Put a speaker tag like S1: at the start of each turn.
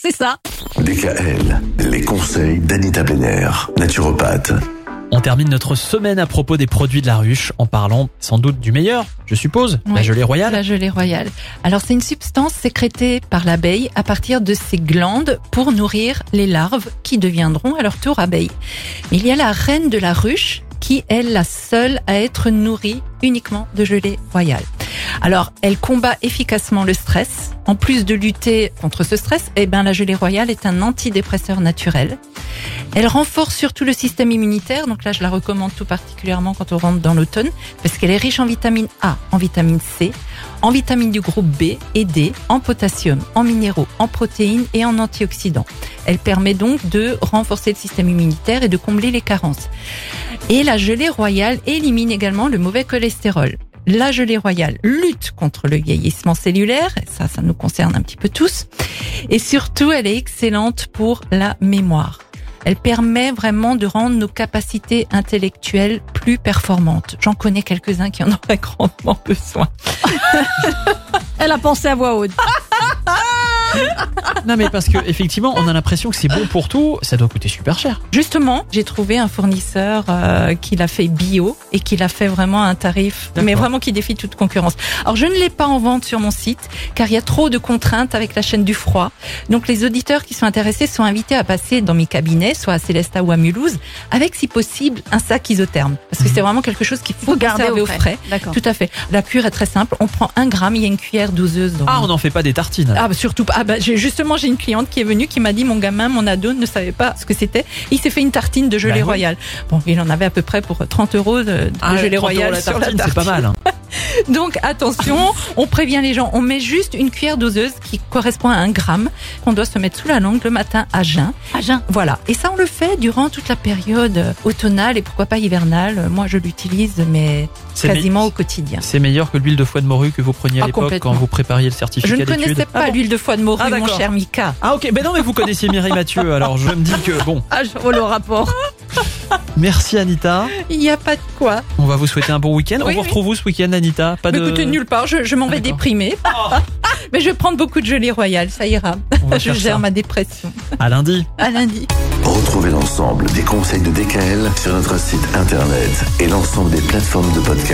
S1: c'est ça.
S2: DKL, les conseils d'Anita Benner, naturopathe.
S3: On termine notre semaine à propos des produits de la ruche en parlant sans doute du meilleur, je suppose, la gelée royale.
S1: La gelée royale. Alors c'est une substance sécrétée par l'abeille à partir de ses glandes pour nourrir les larves qui deviendront à leur tour abeilles. Mais il y a la reine de la ruche qui est la seule à être nourrie uniquement de gelée royale. Alors, elle combat efficacement le stress. En plus de lutter contre ce stress, eh ben, la gelée royale est un antidépresseur naturel. Elle renforce surtout le système immunitaire, donc là je la recommande tout particulièrement quand on rentre dans l'automne, parce qu'elle est riche en vitamine A, en vitamine C, en vitamines du groupe B et D, en potassium, en minéraux, en protéines et en antioxydants. Elle permet donc de renforcer le système immunitaire et de combler les carences. Et la gelée royale élimine également le mauvais cholestérol. La gelée royale lutte contre le vieillissement cellulaire, ça, ça nous concerne un petit peu tous. Et surtout, elle est excellente pour la mémoire. Elle permet vraiment de rendre nos capacités intellectuelles plus performantes. J'en connais quelques-uns qui en auraient grandement besoin.
S4: Elle a pensé à voix haute.
S3: Non mais parce que effectivement, on a l'impression que c'est bon pour tout, ça doit coûter super cher.
S1: Justement, j'ai trouvé un fournisseur euh, qui l'a fait bio et qui l'a fait vraiment à un tarif, mais vraiment qui défie toute concurrence. Alors je ne l'ai pas en vente sur mon site car il y a trop de contraintes avec la chaîne du froid. Donc les auditeurs qui sont intéressés sont invités à passer dans mes cabinets, soit à Célestat ou à Mulhouse, avec si possible un sac isotherme parce que c'est vraiment quelque chose qu'il faut
S4: garder au frais. D'accord.
S1: Tout à fait. La cure est très simple. On prend un gramme, il y a une cuillère doseuse. Dans
S3: Ah, on n'en fait pas des tartines.
S1: ah bah surtout pas. Ah bah j'ai justement j'ai une cliente qui est venue qui m'a dit mon gamin mon ado ne savait pas ce que c'était. Il s'est fait une tartine de gelée
S3: Bah oui.
S1: royale. Bon il en avait à peu près pour 30 euros de, de
S3: Ah,
S1: gelée
S3: 30 euros
S1: royale
S3: la
S1: sur la
S3: tartine, c'est pas mal. hein.
S1: Donc attention, on prévient les gens. On met juste une cuillère doseuse qui correspond à un gramme qu'on doit se mettre sous la langue le matin à jeun.
S4: À jeun.
S1: Voilà. Et ça on le fait durant toute la période automnale et pourquoi pas hivernale. Moi je l'utilise mais
S3: C'est
S1: quasiment
S3: me-
S1: au quotidien.
S3: C'est meilleur que l'huile de foie de morue que vous preniez à
S1: Ah,
S3: l'époque quand vous prépariez le
S1: Je
S3: certificat
S1: ne
S3: d'études.
S1: connaissais pas
S3: Ah bon
S1: l'huile de foie de morue,
S3: Ah,
S1: mon cher Mika.
S3: Ah ok, ben non mais vous connaissiez Mireille Mathieu, alors je me dis que bon.
S4: Ah, je vois le rapport.
S3: Merci Anita,
S1: Il n'y a pas de quoi.
S3: on va vous souhaiter un bon week-end.
S1: Oui,
S3: on vous
S1: oui.
S3: retrouve où ce week-end Anita? Pas
S1: Mais
S3: de...
S1: écoutez, nulle part, je, je m'en vais déprimer. Mais je vais prendre beaucoup de gelée royale, ça ira. Je gère
S3: ça.
S1: ma dépression.
S3: À lundi.
S1: À lundi.
S2: Retrouvez l'ensemble des conseils de DKL sur notre site internet et l'ensemble des plateformes de podcast.